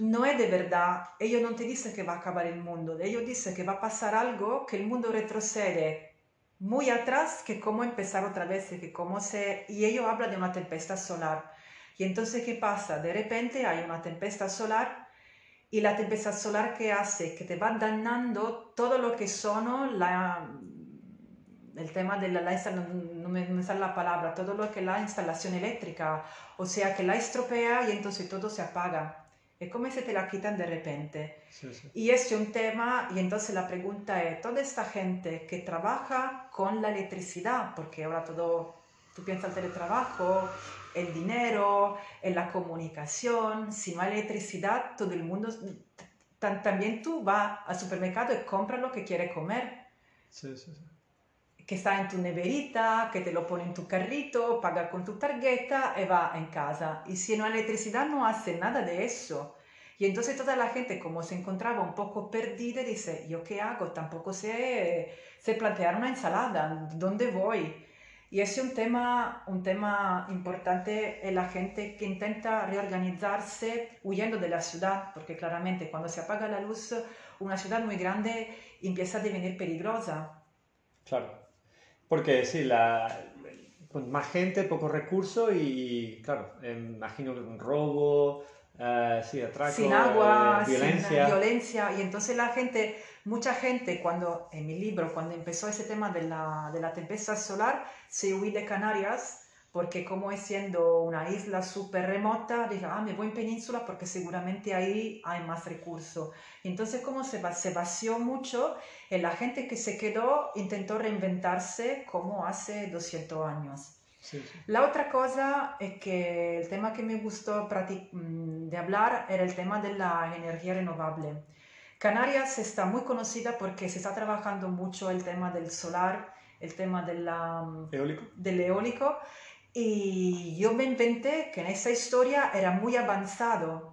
no es de verdad. Ellos no te dicen que va a acabar el mundo. Ellos dicen que va a pasar algo, que el mundo retrocede muy atrás, que cómo empezar otra vez, que cómo se... Y ellos hablan de una tempestad solar. Y entonces, ¿qué pasa? De repente hay una tempestad solar y la tempestad solar que hace que te va dañando todo lo que son la, el tema de la, no, me, sale la palabra, todo lo que es la instalación eléctrica, o sea que la estropea y entonces todo se apaga. Es como si te la quitan de repente. Y este es un tema, y entonces la pregunta es, toda esta gente que trabaja con la electricidad, porque ahora todo, tú piensas el teletrabajo, el dinero, en la comunicación, si no hay electricidad, todo el mundo, también tú vas al supermercado y compras lo que quieres comer. Sí, sí, que está en tu neverita, que te lo pone en tu carrito, paga con tu tarjeta y va en casa. Y si no hay electricidad no hace nada de eso. Y entonces toda la gente como se encontraba un poco perdida dice, ¿yo qué hago? Tampoco sé, sé plantear una ensalada, ¿dónde voy? Y es un tema, un tema importante en la gente que intenta reorganizarse huyendo de la ciudad, porque claramente cuando se apaga la luz, una ciudad muy grande empieza a devenir peligrosa. Claro, porque sí, la, con más gente, pocos recursos y, claro, imagino un robo, uh, sí, atraco, sin agua, eh, violencia. Sin violencia. Y entonces la gente, mucha gente, cuando en mi libro, cuando empezó ese tema de la, de la tempestad solar, se huí de Canarias porque como es siendo una isla súper remota, dije, ah, me voy en península porque seguramente ahí hay más recursos. Entonces como se, se vació mucho, y la gente que se quedó intentó reinventarse como hace 200 años. La otra cosa es que el tema que me gustó mm, de hablar era el tema de la energía renovable. Canarias está muy conocida porque se está trabajando mucho el tema del solar, el tema de la, mm, ¿Eólico? del eólico y yo me inventé que en esa historia era muy avanzado.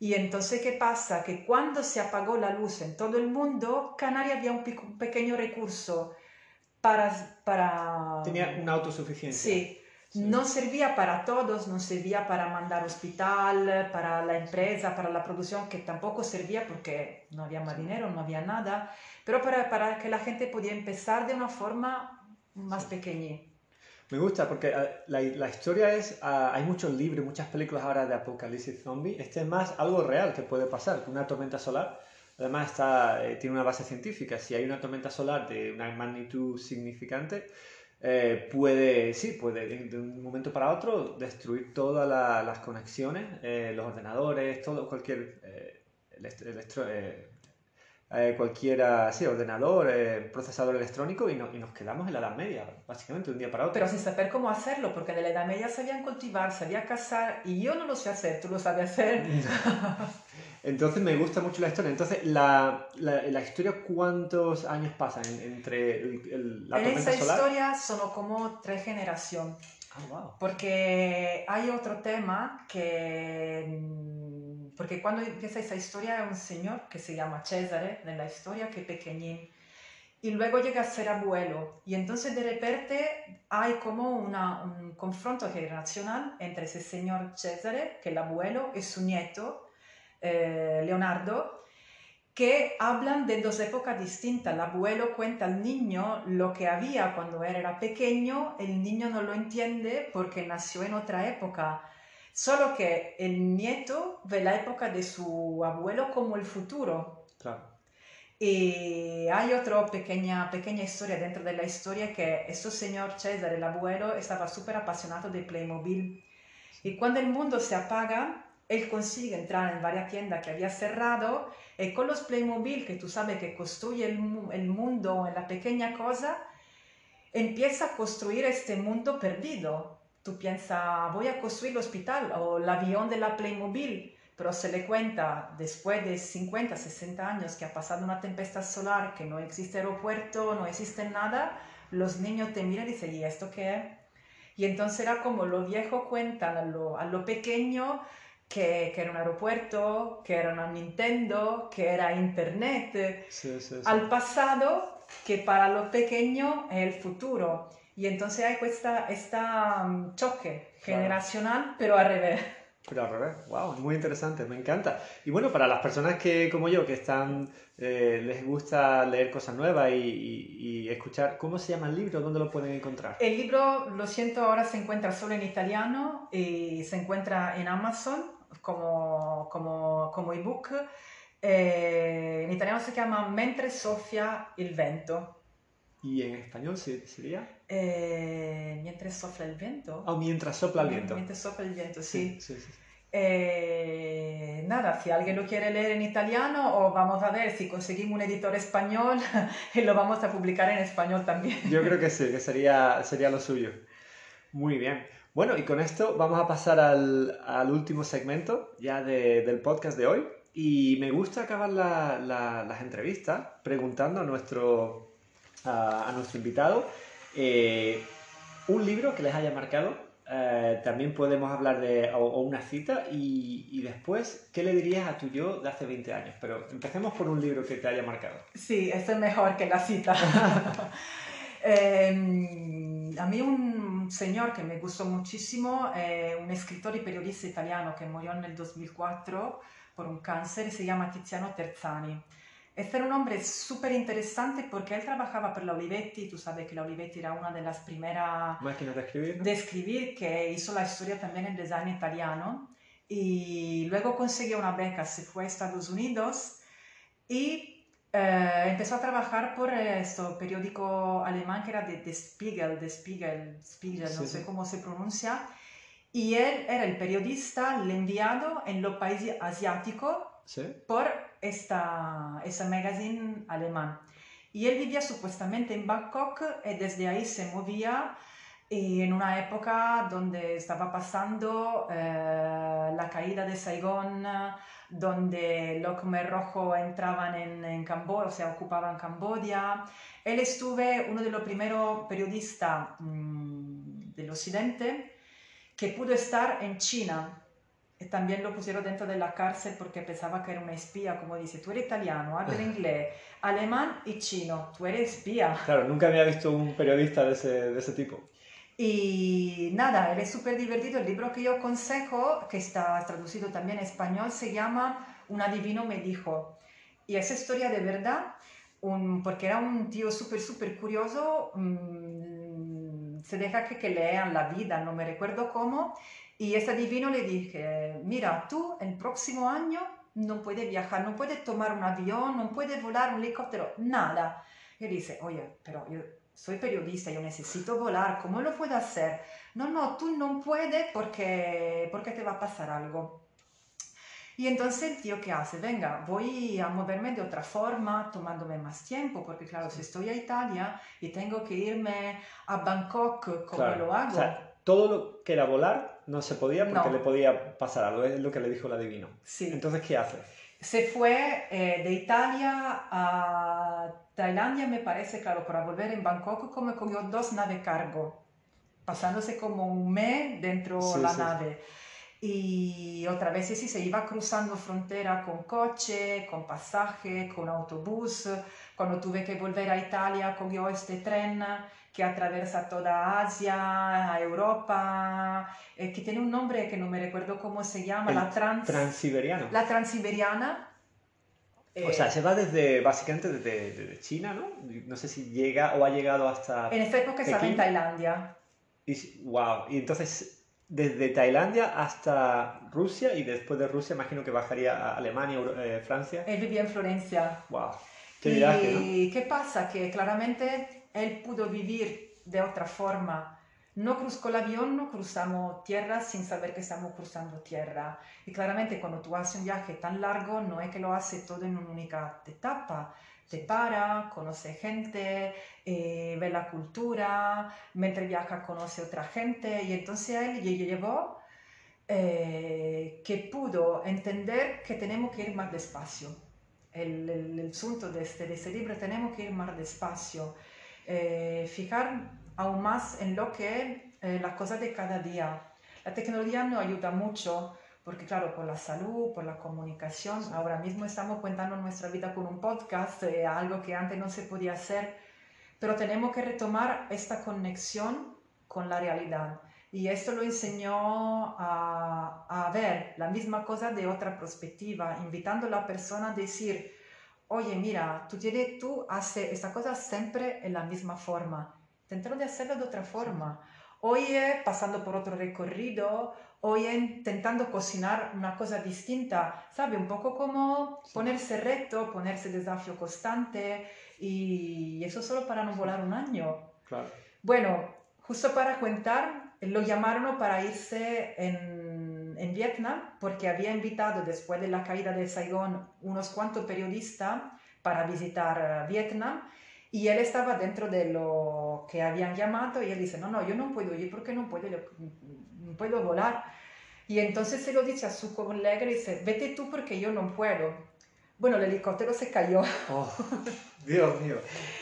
Y entonces, ¿qué pasa? Que cuando se apagó la luz en todo el mundo, Canarias había un, pequeño recurso para, para... Tenía una autosuficiencia. Sí. No servía para todos, no servía para mandar hospital, para la empresa, para la producción, que tampoco servía porque no había más dinero, no había nada, pero para, para que la gente podía empezar de una forma más pequeña. Me gusta porque eh, la, la, historia es, ah, hay muchos libros, muchas películas ahora de apocalipsis zombie. Este es más algo real que puede pasar, una tormenta solar. Además está, eh, tiene una base científica. Si hay una tormenta solar de una magnitud significante, eh, puede, sí, puede de, un momento para otro destruir todas las conexiones, los ordenadores, todo, cualquier electro, eh, cualquiera, sí, ordenador, eh, procesador electrónico y, y, nos quedamos en la Edad Media, básicamente, de un día para otro. Pero sin saber cómo hacerlo, porque de la Edad Media sabían cultivar, sabían cazar y yo no lo sé hacer, tú lo sabes hacer. Entonces me gusta mucho la historia. Entonces, la, la, la historia, ¿cuántos años pasan entre el, la En esa historia son como tres generaciones. Ah, wow. Porque hay otro tema que porque cuando empieza esa historia hay un señor que se llama Cesare en la historia, que es pequeñín, y luego llega a ser abuelo. Y entonces de repente hay como una, un confronto generacional entre ese señor Cesare, que es el abuelo, y su nieto, eh, Leonardo, que hablan de dos épocas distintas. El abuelo cuenta al niño lo que había cuando era pequeño, el niño no lo entiende porque nació en otra época Solo que el nieto ve la época de su abuelo como el futuro. Claro. Y hay otra pequeña, pequeña historia dentro de la historia que este señor César, el abuelo, estaba súper apasionado de Playmobil. Y cuando el mundo se apaga, él consigue entrar en varias tiendas que había cerrado y con los Playmobil, que tú sabes que construye el, mundo en la pequeña cosa, empieza a construir este mundo perdido. Tú piensas, voy a construir el hospital o el avión de la Playmobil, pero se le cuenta después de 50, 60 años que ha pasado una tempestad solar, que no existe aeropuerto, no existe nada, los niños te miran y dicen, ¿y esto qué? Y entonces era como lo viejo cuentan a lo, a lo pequeño, que, que, era un aeropuerto, que era una Nintendo, que era Internet, Sí, sí, sí. al pasado que para los pequeños es el futuro. Y entonces hay esta, esta um, choque generacional, pero al revés. Pero al revés, wow, muy interesante, me encanta. Y bueno, para las personas que, como yo, que están, eh, les gusta leer cosas nuevas y, y- y escuchar, ¿cómo se llama el libro? ¿Dónde lo pueden encontrar? El libro, lo siento, ahora se encuentra solo en italiano y se encuentra en Amazon como, como, como ebook. Eh, en italiano se llama Mentre soffia il vento. ¿Y en español se- sería? Eh, mientras sopla el viento. O mientras sopla el viento. Mientras sopla el viento, sí. sí, sí. Eh, nada, si alguien lo quiere leer en italiano, o vamos a ver si conseguimos un editor español y lo vamos a publicar en español también. Yo creo que sí, que sería, sería lo suyo. Muy bien. Bueno, y con esto vamos a pasar al, al último segmento ya de- del podcast de hoy. Y me gusta acabar la- la- las entrevistas preguntando a nuestro, a, a nuestro invitado eh, un libro que les haya marcado. Eh, también podemos hablar de o, o una cita y, y después, ¿qué le dirías a tu yo de hace 20 años? Pero empecemos por un libro que te haya marcado. Sí, esto es mejor que la cita. Eh, a mí un señor que me gustó muchísimo, eh, un escritor y periodista italiano que murió en el 2004 por un cáncer, se llama Tiziano Terzani. Este era un hombre súper interesante porque él trabajaba para la Olivetti, tú sabes que la Olivetti era una de las primeras Máquinas de escribir. ¿no? de escribir que hizo la historia también en design italiano y luego consiguió una beca, se fue a Estados Unidos y eh, empezó a trabajar por este periódico alemán que era de, de Spiegel, de Spiegel, Spiegel, no Sí, sé sí. cómo se pronuncia, y él era el periodista, el enviado en los países asiáticos ¿Sí? por esta, ese magazine alemán. Y él vivía supuestamente en Bangkok y desde ahí se movía y en una época donde estaba pasando eh, la caída de Saigón, donde los Khmer Rojo entraban en, en Camboya, o sea, ocupaban Camboya. Él estuve uno de los primeros periodistas mm, del occidente que pudo estar en China. Y también lo pusieron dentro de la cárcel porque pensaba que era una espía, como dice, tú eres italiano, hablas inglés, alemán y chino, tú eres espía. Claro, nunca había visto un periodista de ese, de ese tipo. Y nada, él es súper divertido. El libro que yo aconsejo, que está traducido también en español, se llama Un adivino me dijo. Y esa historia de verdad, un- porque era un tío súper, súper curioso, mm, se deja que, que lean la vida, no me recuerdo cómo. Y ese adivino le dije, mira, tú el próximo año no puedes viajar, no puedes tomar un avión, no puedes volar un helicóptero, nada. Y él dice, oye, pero yo soy periodista, yo necesito volar, ¿cómo lo puedo hacer? No, no, tú no puedes porque, porque te va a pasar algo. Y entonces el tío, ¿qué hace? Venga, voy a moverme de otra forma, tomándome más tiempo, porque claro, si estoy a Italia y tengo que irme a Bangkok, ¿cómo Claro. lo hago? O sea, todo lo que era volar no se podía porque No. le podía pasar algo, es lo que le dijo el adivino. sí. Entonces, ¿qué hace? Se fue eh, de Italia a Tailandia, me parece, claro, para volver en Bangkok, como cogió dos naves cargo, pasándose como un mes dentro Sí, la sí. nave. Y otra vez sí, se iba cruzando frontera con coche, con pasaje, con autobús. Cuando tuve que volver a Italia, cogió este tren que atraviesa toda Asia, a Europa, eh, que tiene un nombre que no me recuerdo cómo se llama, El la trans... Transiberiano. La transiberiana. O eh, sea, se va desde, básicamente desde, desde China, ¿no? No sé si llega o ha llegado hasta... en esta época estaba en. Tailandia. Y, wow, y entonces desde Tailandia hasta Rusia y después de Rusia imagino que bajaría a Alemania, eh, Francia. Él vivía en Florencia. ¡Wow! ¿Qué y qué pasa? Que claramente él pudo vivir de otra forma. No cruzó el avión, no cruzamos tierra sin saber que estamos cruzando tierra. Y claramente cuando tú haces un viaje tan largo, no es que lo haces todo en una única etapa te para, conoce gente, eh, ve la cultura, mientras viaja conoce otra gente y entonces él llegó eh, que pudo entender que tenemos que ir más despacio. El, el, asunto de este, de este, libro, tenemos que ir más despacio, eh, fijar aún más en lo que es la cosa de cada día. La tecnología nos ayuda mucho porque claro, por la salud, por la comunicación, ahora mismo estamos contando nuestra vida con un podcast, eh, algo que antes no se podía hacer, pero tenemos que retomar esta conexión con la realidad. Y esto lo enseñó a, a ver la misma cosa de otra perspectiva, invitando a la persona a decir, oye, mira, tú, tienes, tú haces esta cosa siempre en la misma forma, intentando de hacerlo de otra forma. Oye, pasando por otro recorrido, hoy intentando cocinar una cosa distinta, ¿sabe? Un poco como ponerse reto, ponerse desafío constante y eso solo para no volar un año. Claro. Bueno, justo para contar, lo llamaron para irse en, en Vietnam porque había invitado después de la caída de Saigón unos cuantos periodistas para visitar Vietnam y él estaba dentro de lo que habían llamado y él dice, no, no, yo no puedo ir porque no puedo, no puedo volar. Y entonces se lo dice a su colega y dice, vete tú porque yo no puedo. Bueno, el helicóptero se cayó. Oh, Dios mío.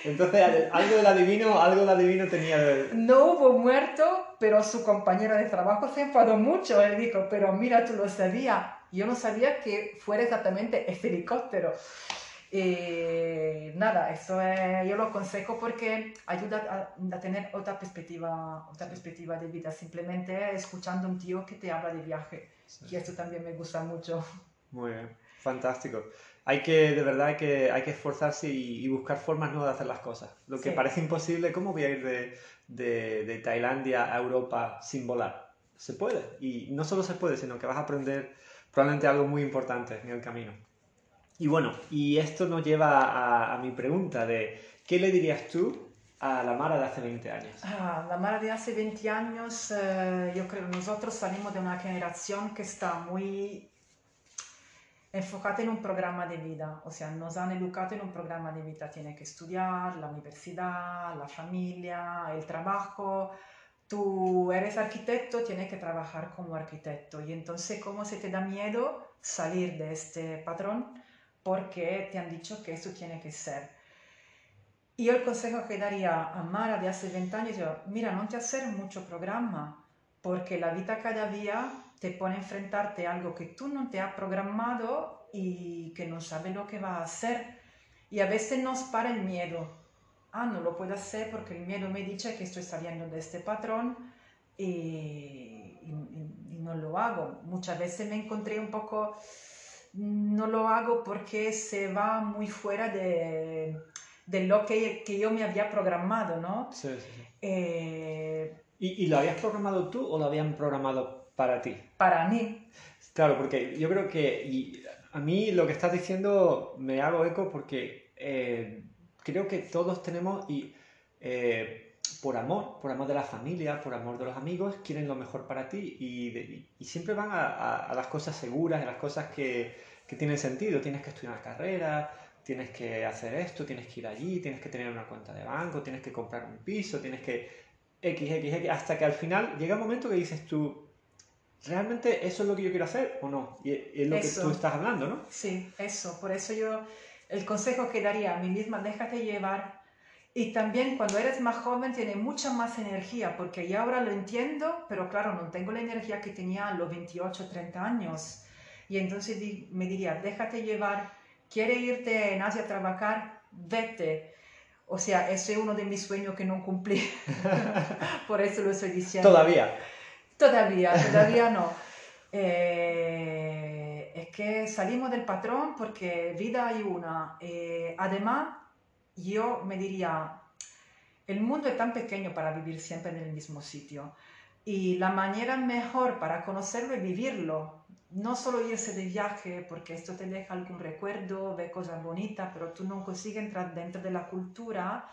Entonces, algo del adivino, algo del adivino tenía... No hubo muerto, pero su compañera de trabajo se enfadó mucho. Él dijo, pero mira, tú lo sabías. Yo no sabía que fuera exactamente ese helicóptero. Eh, nada, eso yo lo aconsejo porque ayuda a, tener otra perspectiva, otra perspectiva de vida, simplemente escuchando a un tío que te habla de viaje. Y esto también me gusta mucho. Muy bien, fantástico. Hay que, de verdad, hay que, hay que esforzarse y, buscar formas nuevas de hacer las cosas. Lo que parece imposible, ¿cómo voy a ir de, de, de Tailandia a Europa sin volar? Se puede. Y no solo se puede, sino que vas a aprender probablemente algo muy importante en el camino. Y bueno, y esto nos lleva a, mi pregunta de, ¿qué le dirías tú a la Mara de hace 20 años? Ah, la Mara de hace 20 años, eh, yo creo que nosotros salimos de una generación que está muy enfocada en un programa de vida, o sea, nos han educado en un programa de vida, tiene que estudiar, la universidad, la familia, el trabajo, tú eres arquitecto, tienes que trabajar como arquitecto, y entonces, ¿cómo se te da miedo salir de este patrón? porque te han dicho que eso tiene que ser. Y el consejo que daría a Mara de hace 20 años, yo, mira, no te hacer mucho programa, porque la vida cada día te pone a enfrentarte a algo que tú no te has programado y que no sabes lo que va a hacer. Y a veces nos para el miedo. Ah, no lo puedo hacer porque el miedo me dice que estoy saliendo de este patrón y, y no lo hago. Muchas veces me encontré un poco no lo hago porque se va muy fuera de, de lo que, que, yo me había programado, ¿no? Sí, sí, sí. Eh, ¿Y, ¿Y, lo habías programado tú o lo habían programado para ti? Para mí. Claro, porque yo creo que y a mí lo que estás diciendo me hago eco porque eh, creo que todos tenemos y eh, por amor, por amor de la familia, por amor de los amigos, quieren lo mejor para ti y, y siempre van a, a, a, las cosas seguras, a las cosas que, que tienen sentido. Tienes que estudiar una carrera, tienes que hacer esto, tienes que ir allí, tienes que tener una cuenta de banco, tienes que comprar un piso, tienes que X, X, X, hasta que al final llega un momento que dices tú, ¿realmente eso es lo que yo quiero hacer o no? Y es lo que tú estás hablando, ¿no? Sí, eso. Por eso yo, el consejo que daría a mí misma, déjate llevar. Y también cuando eres más joven tiene mucha más energía, porque ya ahora lo entiendo, pero claro, no tengo la energía que tenía a los 28, 30 años. Y entonces me diría, déjate llevar, quiere irte en Asia a trabajar, vete. O sea, ese es uno de mis sueños que no cumplí. Por eso lo estoy diciendo. Todavía. Todavía, todavía no. Eh, es que salimos del patrón porque vida hay una. Eh, además, yo me diría, el mundo es tan pequeño para vivir siempre en el mismo sitio. Y la manera mejor para conocerlo es vivirlo. No solo irse de viaje, porque esto te deja algún recuerdo, ve cosas bonitas, pero tú no consigues entrar dentro de la cultura.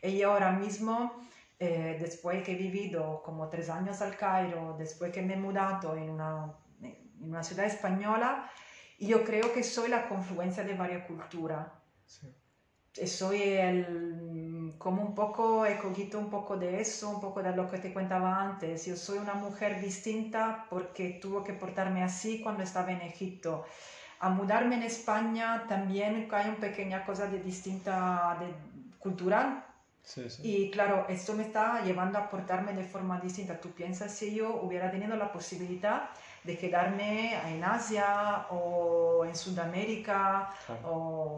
Y ahora mismo, eh, después que he vivido como tres años al Cairo, después que me he mudado en una, en una ciudad española, yo creo que soy la confluencia de varias culturas. Soy el, como un poco, he cogido un poco de eso, un poco de lo que te contaba antes. Yo soy una mujer distinta porque tuvo que portarme así cuando estaba en Egipto. A mudarme en España también hay una pequeña cosa de distinta, de, cultural. Y claro, esto me está llevando a portarme de forma distinta. Tú piensas si yo hubiera tenido la posibilidad de quedarme en Asia o en Sudamérica o...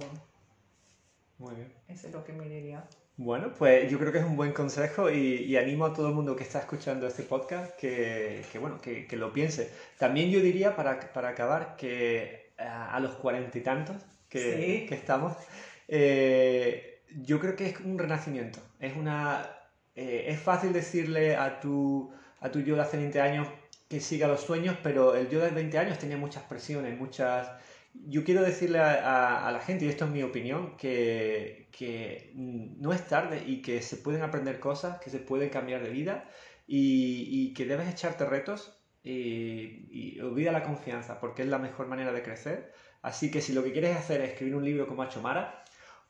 Muy bien. Eso es lo que me diría. Bueno, pues yo creo que es un buen consejo y, animo a todo el mundo que está escuchando este podcast que, que bueno, que, que, lo piense. También yo diría, para, para acabar, que a, los cuarenta y tantos que, que estamos, eh, yo creo que es un renacimiento. Es, una, eh, es fácil decirle a tu, a tu yo de hace 20 años que siga los sueños, pero el yo de 20 años tenía muchas presiones, muchas... Yo quiero decirle a, la gente, y esto es mi opinión, que, que, no es tarde y que se pueden aprender cosas, que se pueden cambiar de vida y, y que debes echarte retos y, olvida la confianza porque es la mejor manera de crecer. Así que si lo que quieres hacer es escribir un libro como ha hecho Mara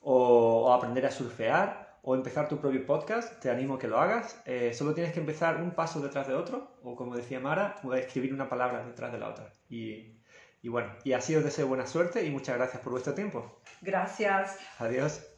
o, o aprender a surfear o empezar tu propio podcast, te animo a que lo hagas. Eh, solo tienes que empezar un paso detrás de otro, o como decía Mara, escribir una palabra detrás de la otra. Y, y bueno, y así os deseo buena suerte y muchas gracias por vuestro tiempo. Gracias. Adiós.